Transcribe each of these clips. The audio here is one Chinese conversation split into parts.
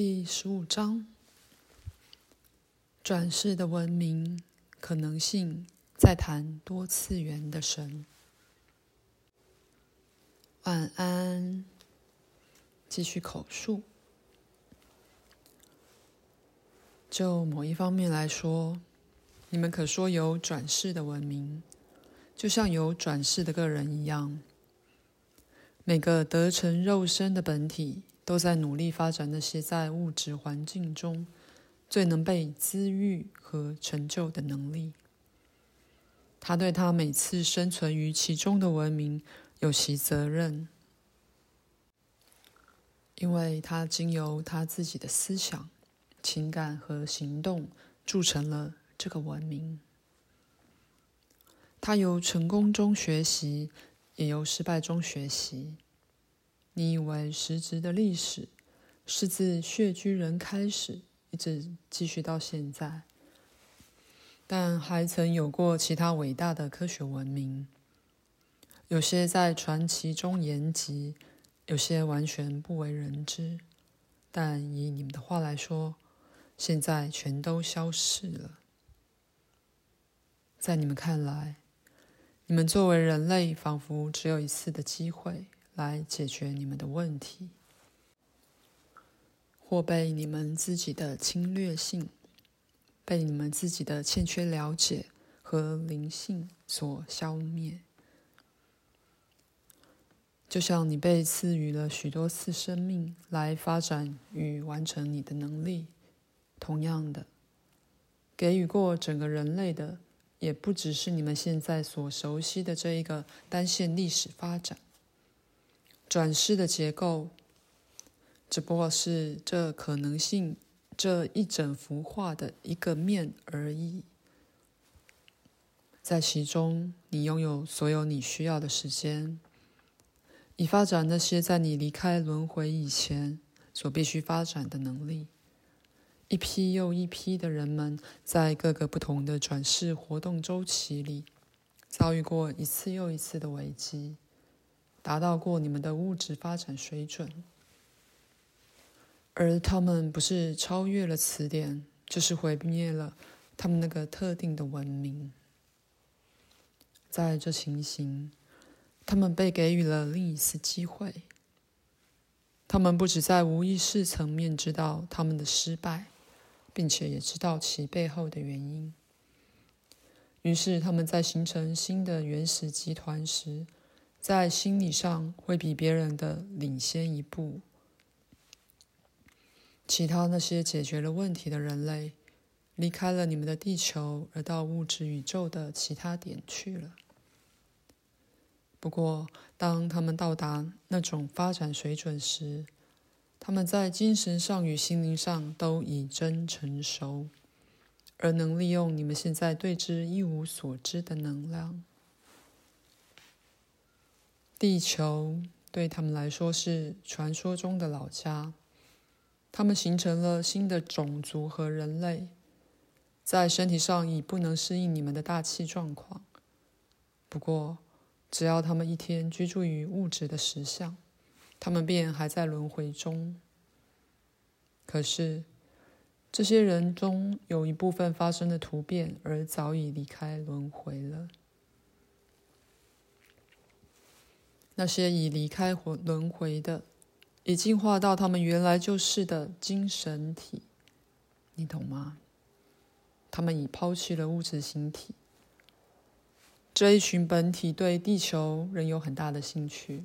第十五章：转世的文明可能性，在谈多次元的神。晚安，继续口述。就某一方面来说，你们可说有转世的文明，就像有转世的个人一样。每个得成肉身的本体，都在努力发展那些在物质环境中最能被滋育和成就的能力。他对他每次生存于其中的文明有其责任，因为他经由他自己的思想。情感和行动铸成了这个文明。他由成功中学习，也由失败中学习。你以为实质的历史是自穴居人开始，一直继续到现在，但还曾有过其他伟大的科学文明。有些在传奇中延吉，有些完全不为人知。但以你们的话来说，现在全都消逝了。在你们看来，你们作为人类，仿佛只有一次的机会来解决你们的问题，或被你们自己的侵略性、被你们自己的欠缺了解和灵性所消灭。就像你被赐予了许多次生命来发展与完成你的能力。同样的，给予过整个人类的，也不只是你们现在所熟悉的这一个单线历史发展。转世的结构，只不过是这可能性这一整幅画的一个面而已。在其中，你拥有所有你需要的时间，以发展那些在你离开轮回以前所必须发展的能力。一批又一批的人们在各个不同的转世活动周期里，遭遇过一次又一次的危机，达到过你们的物质发展水准，而他们不是超越了词典，就是毁灭了他们那个特定的文明。在这情形，他们被给予了另一次机会。他们不只在无意识层面知道他们的失败。并且也知道其背后的原因。于是，他们在形成新的原始集团时，在心理上会比别人的领先一步。其他那些解决了问题的人类，离开了你们的地球，而到物质宇宙的其他点去了。不过，当他们到达那种发展水准时，他们在精神上与心灵上都已臻成熟，而能利用你们现在对之一无所知的能量。地球对他们来说是传说中的老家，他们形成了新的种族和人类，在身体上已不能适应你们的大气状况。不过，只要他们一天居住于物质的实相。他们便还在轮回中。可是，这些人中有一部分发生了突变，而早已离开轮回了。那些已离开轮回的，已进化到他们原来就是的精神体，你懂吗？他们已抛弃了物质形体。这一群本体对地球仍有很大的兴趣。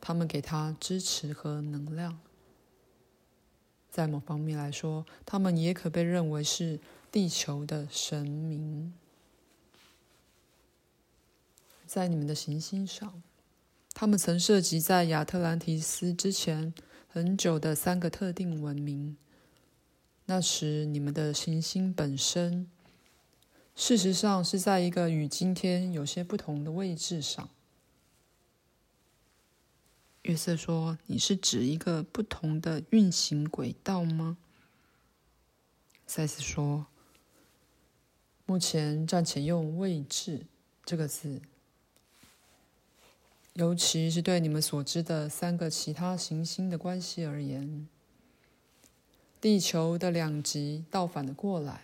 他们给他支持和能量，在某方面来说，他们也可被认为是地球的神明。在你们的行星上，他们曾涉及在亚特兰提斯之前很久的三个特定文明。那时，你们的行星本身，事实上是在一个与今天有些不同的位置上。约瑟说：“你是指一个不同的运行轨道吗？”赛斯说：“目前暂且用‘位置’这个字，尤其是对你们所知的三个其他行星的关系而言，地球的两极倒反了过来。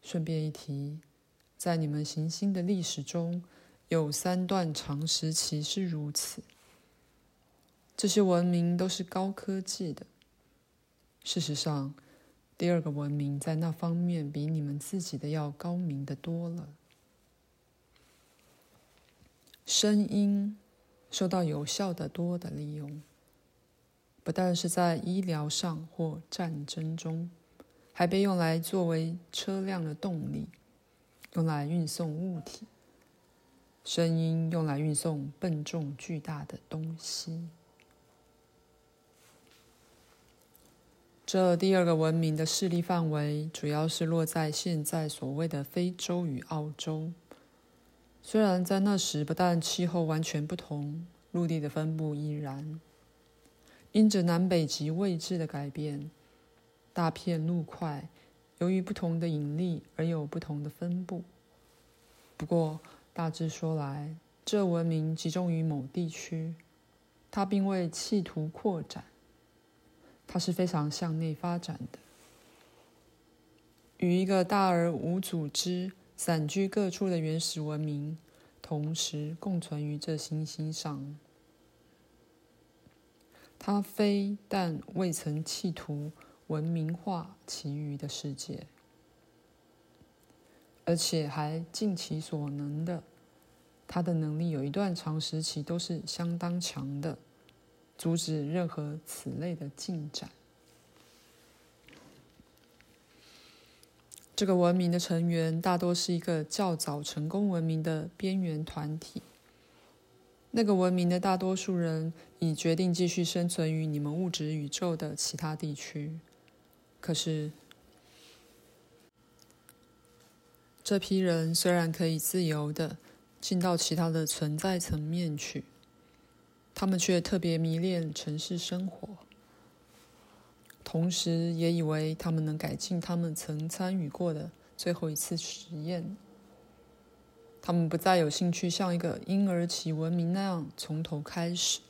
顺便一提，在你们行星的历史中，有三段长时期是如此。这些文明都是高科技的。事实上，第二个文明在那方面比你们自己的要高明得多了。声音受到有效的多的利用，不但是在医疗上或战争中，还被用来作为车辆的动力，用来运送物体。声音用来运送笨重巨大的东西。这第二个文明的势力范围主要是落在现在所谓的非洲与澳洲。虽然在那时不但气候完全不同，陆地的分布依然。因着南北极位置的改变，大片陆块由于不同的引力而有不同的分布。不过大致说来，这文明集中于某地区，它并未企图扩展。它是非常向内发展的，与一个大而无组织、散居各处的原始文明同时共存于这行星上。它非但未曾企图文明化其余的世界，而且还尽其所能的，它的能力有一段长时期都是相当强的。阻止任何此类的进展。这个文明的成员大多是一个较早成功文明的边缘团体。那个文明的大多数人已决定继续生存于你们物质宇宙的其他地区。可是，这批人虽然可以自由的进到其他的存在层面去。他们却特别迷恋城市生活，同时也以为他们能改进他们曾参与过的最后一次实验。他们不再有兴趣像一个婴儿期文明那样从头开始，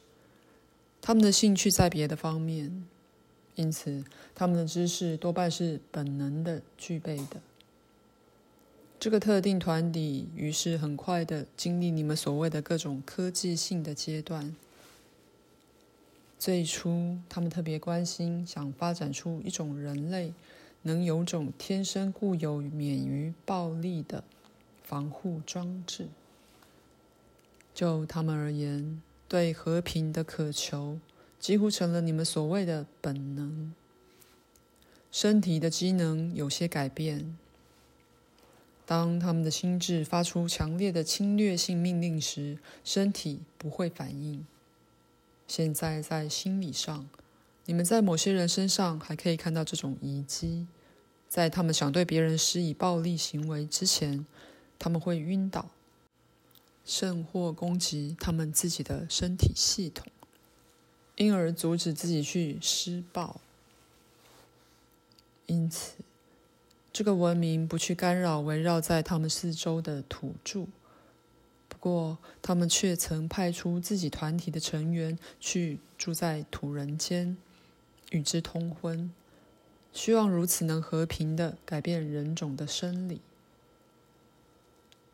他们的兴趣在别的方面，因此他们的知识多半是本能的具备的。这个特定团体于是很快的经历你们所谓的各种科技性的阶段。最初，他们特别关心，想发展出一种人类能有种天生固有免于暴力的防护装置。就他们而言，对和平的渴求几乎成了你们所谓的本能。身体的机能有些改变。当他们的心智发出强烈的侵略性命令时，身体不会反应。现在在心理上，你们在某些人身上还可以看到这种遗迹。在他们想对别人施以暴力行为之前，他们会晕倒，甚或攻击他们自己的身体系统，因而阻止自己去施暴。因此，这个文明不去干扰围绕在他们四周的土著。不过，他们却曾派出自己团体的成员去住在土人间，与之通婚，希望如此能和平的改变人种的生理。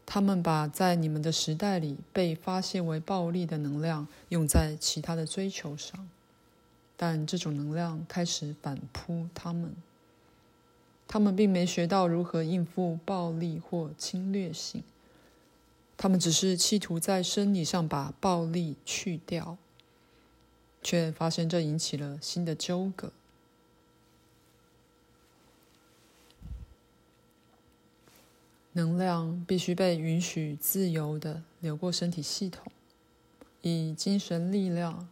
他们把在你们的时代里被发现为暴力的能量用在其他的追求上，但这种能量开始反扑他们。他们并没学到如何应付暴力或侵略性。他们只是企图在生理上把暴力去掉，却发现这引起了新的纠葛。能量必须被允许自由地流过身体系统，以精神力量，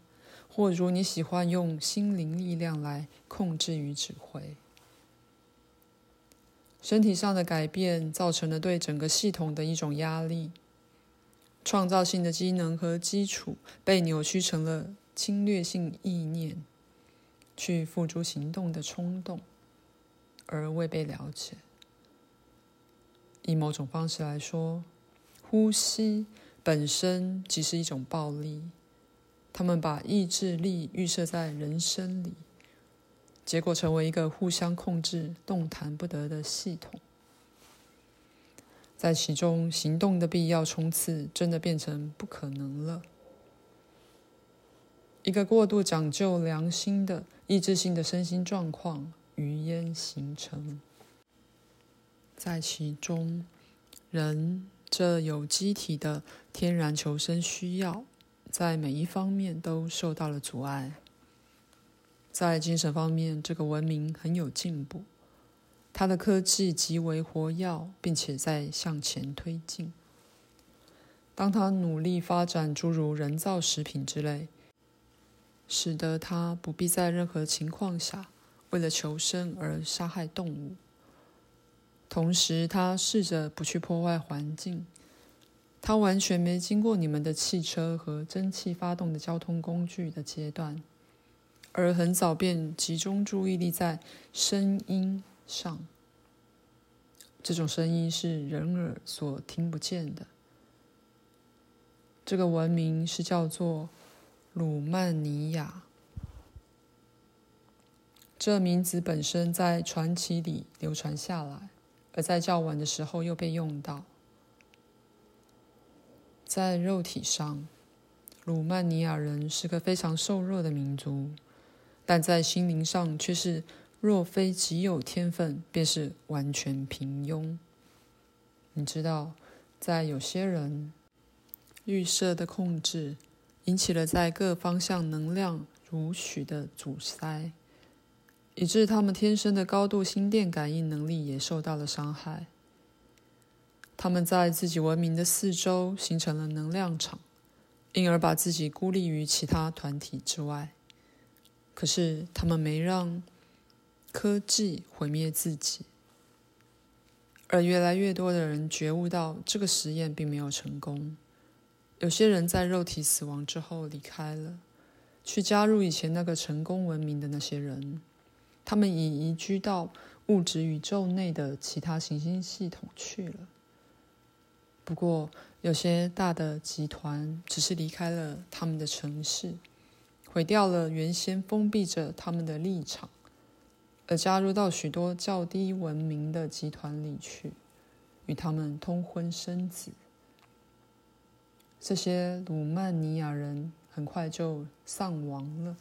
或如你喜欢用心灵力量来控制与指挥。身体上的改变造成了对整个系统的一种压力。创造性的机能和基础被扭曲成了侵略性意念，去付诸行动的冲动，而未被了解。以某种方式来说，呼吸本身即是一种暴力。他们把意志力预设在人生里，结果成为一个互相控制、动弹不得的系统。在其中，行动的必要冲刺真的变成不可能了。一个过度讲究良心的意志性的身心状况于焉形成。在其中，人这有机体的天然求生需要，在每一方面都受到了阻碍。在精神方面，这个文明很有进步。它的科技极为活跃，并且在向前推进。当它努力发展诸如人造食品之类，使得它不必在任何情况下为了求生而杀害动物。同时，他试着不去破坏环境。它完全没经过你们的汽车和蒸汽发动的交通工具的阶段，而很早便集中注意力在声音上，这种声音是人耳所听不见的。这个文明是叫做鲁曼尼亚，这名字本身在传奇里流传下来，而在较晚的时候又被用到。在肉体上，鲁曼尼亚人是个非常瘦弱的民族，但在心灵上却是。若非极有天分，便是完全平庸。你知道，在有些人预设的控制，引起了在各方向能量如许的阻塞，以致他们天生的高度心电感应能力也受到了伤害。他们在自己文明的四周形成了能量场，因而把自己孤立于其他团体之外。可是他们没让。科技毁灭自己，而越来越多的人觉悟到这个实验并没有成功。有些人在肉体死亡之后离开了，去加入以前那个成功文明的那些人。他们已移居到物质宇宙内的其他行星系统去了。不过，有些大的集团只是离开了他们的城市，毁掉了原先封闭着他们的立场。而加入到许多较低文明的集团里去，与他们通婚生子。这些鲁曼尼亚人很快就丧亡了，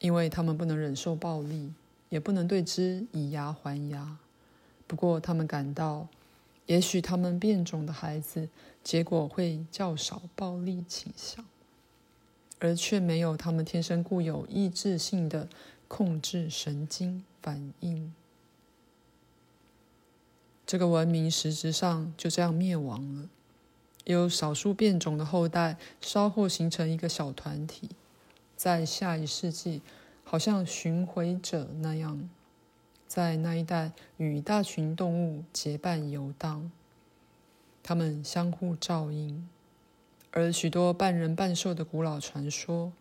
因为他们不能忍受暴力，也不能对之以牙还牙。不过，他们感到，也许他们变种的孩子结果会较少暴力倾向，而却没有他们天生固有意志性的。控制神经反应，这个文明实质上就这样灭亡了。有少数变种的后代稍后形成一个小团体，在下一世纪，好像巡回者那样，在那一带与大群动物结伴游荡，他们相互照应，而许多半人半兽的古老传说。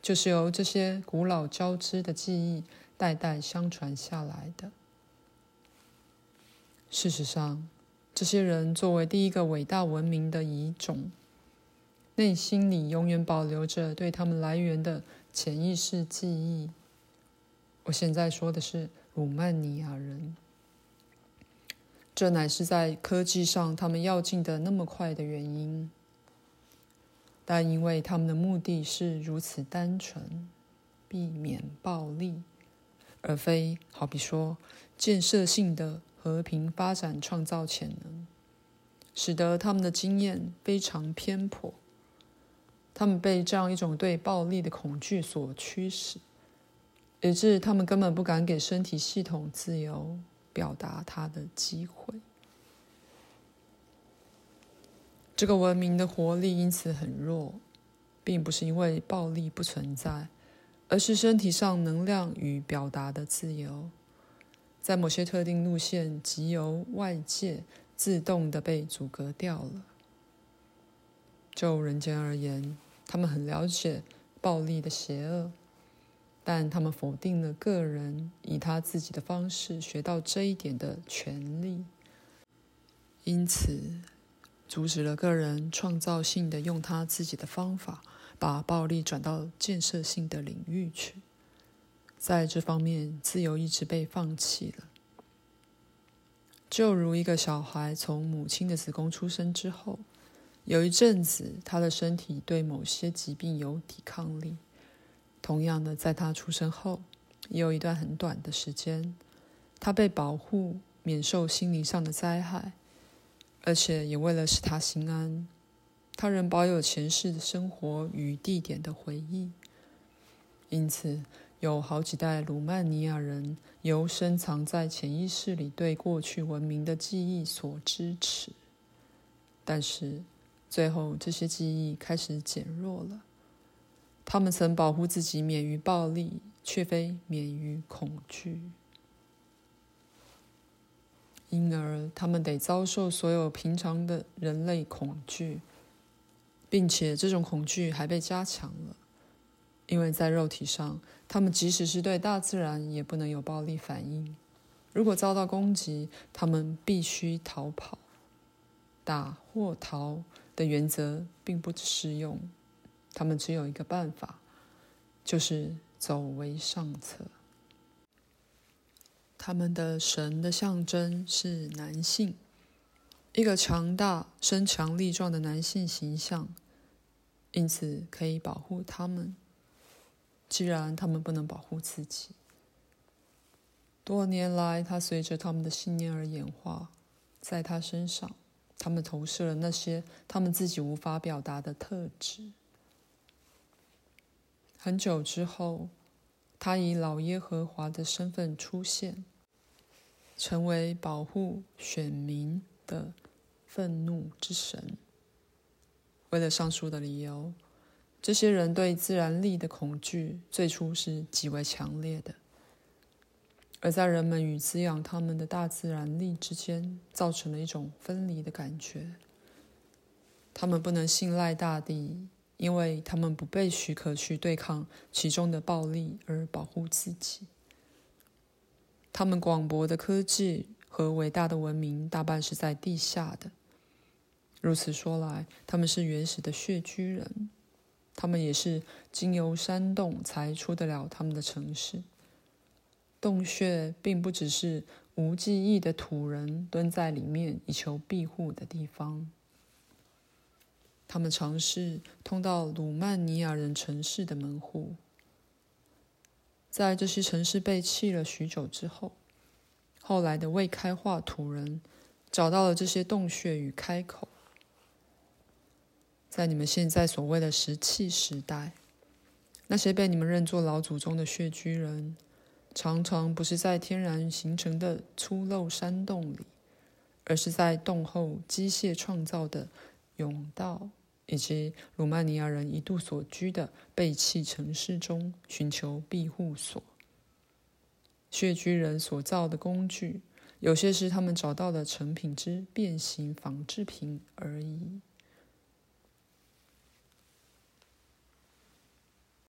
就是由这些古老交织的记忆代代相传下来的。事实上，这些人作为第一个伟大文明的遗种，内心里永远保留着对他们来源的潜意识记忆。我现在说的是鲁曼尼亚人，这乃是在科技上他们要进的那么快的原因。但因为他们的目的是如此单纯，避免暴力，而非好比说建设性的和平发展创造潜能，使得他们的经验非常偏颇。他们被这样一种对暴力的恐惧所驱使，以致他们根本不敢给身体系统自由表达它的机会。这个文明的活力因此很弱，并不是因为暴力不存在，而是身体上能量与表达的自由，在某些特定路线即由外界自动的被阻隔掉了。就人间而言，他们很了解暴力的邪恶，但他们否定了个人以他自己的方式学到这一点的权利，因此。阻止了个人创造性的用他自己的方法，把暴力转到建设性的领域去。在这方面，自由一直被放弃了。就如一个小孩从母亲的子宫出生之后，有一阵子他的身体对某些疾病有抵抗力。同样的，在他出生后，也有一段很短的时间，他被保护，免受心灵上的灾害，而且也为了使他心安，他仍保有前世的生活与地点的回忆。因此，有好几代鲁曼尼亚人由深藏在潜意识里对过去文明的记忆所支持，但是最后这些记忆开始减弱了。他们曾保护自己免于暴力，却非免于恐惧，因而他们得遭受所有平常的人类恐惧，并且这种恐惧还被加强了，因为在肉体上，他们即使是对大自然也不能有暴力反应。如果遭到攻击，他们必须逃跑。打或逃的原则并不适用。他们只有一个办法，就是走为上策。他们的神的象征是男性，一个强大、身强力壮的男性形象，因此可以保护他们。既然他们不能保护自己，多年来，他随着他们的信念而演化，在他身上，他们投射了那些他们自己无法表达的特质。很久之后，他以老耶和华的身份出现，成为保护选民的愤怒之神。为了上述的理由，这些人对自然力的恐惧最初是极为强烈的，而在人们与滋养他们的大自然力之间，造成了一种分离的感觉。他们不能信赖大地。因为他们不被许可去对抗其中的暴力而保护自己，他们广博的科技和伟大的文明大半是在地下的。如此说来，他们是原始的穴居人，他们也是经由山洞才出得了他们的城市。洞穴并不只是无记忆的土人蹲在里面以求庇护的地方。他们尝试通到鲁曼尼亚人城市的门户，在这些城市被弃了许久之后，后来的未开化土人找到了这些洞穴与开口。在你们现在所谓的石器时代，那些被你们认作老祖宗的穴居人，常常不是在天然形成的粗陋山洞里，而是在洞后机械创造的甬道。以及鲁曼尼亚人一度所居的废弃城市中寻求庇护所。穴居人所造的工具，有些是他们找到的成品之变形仿制品而已。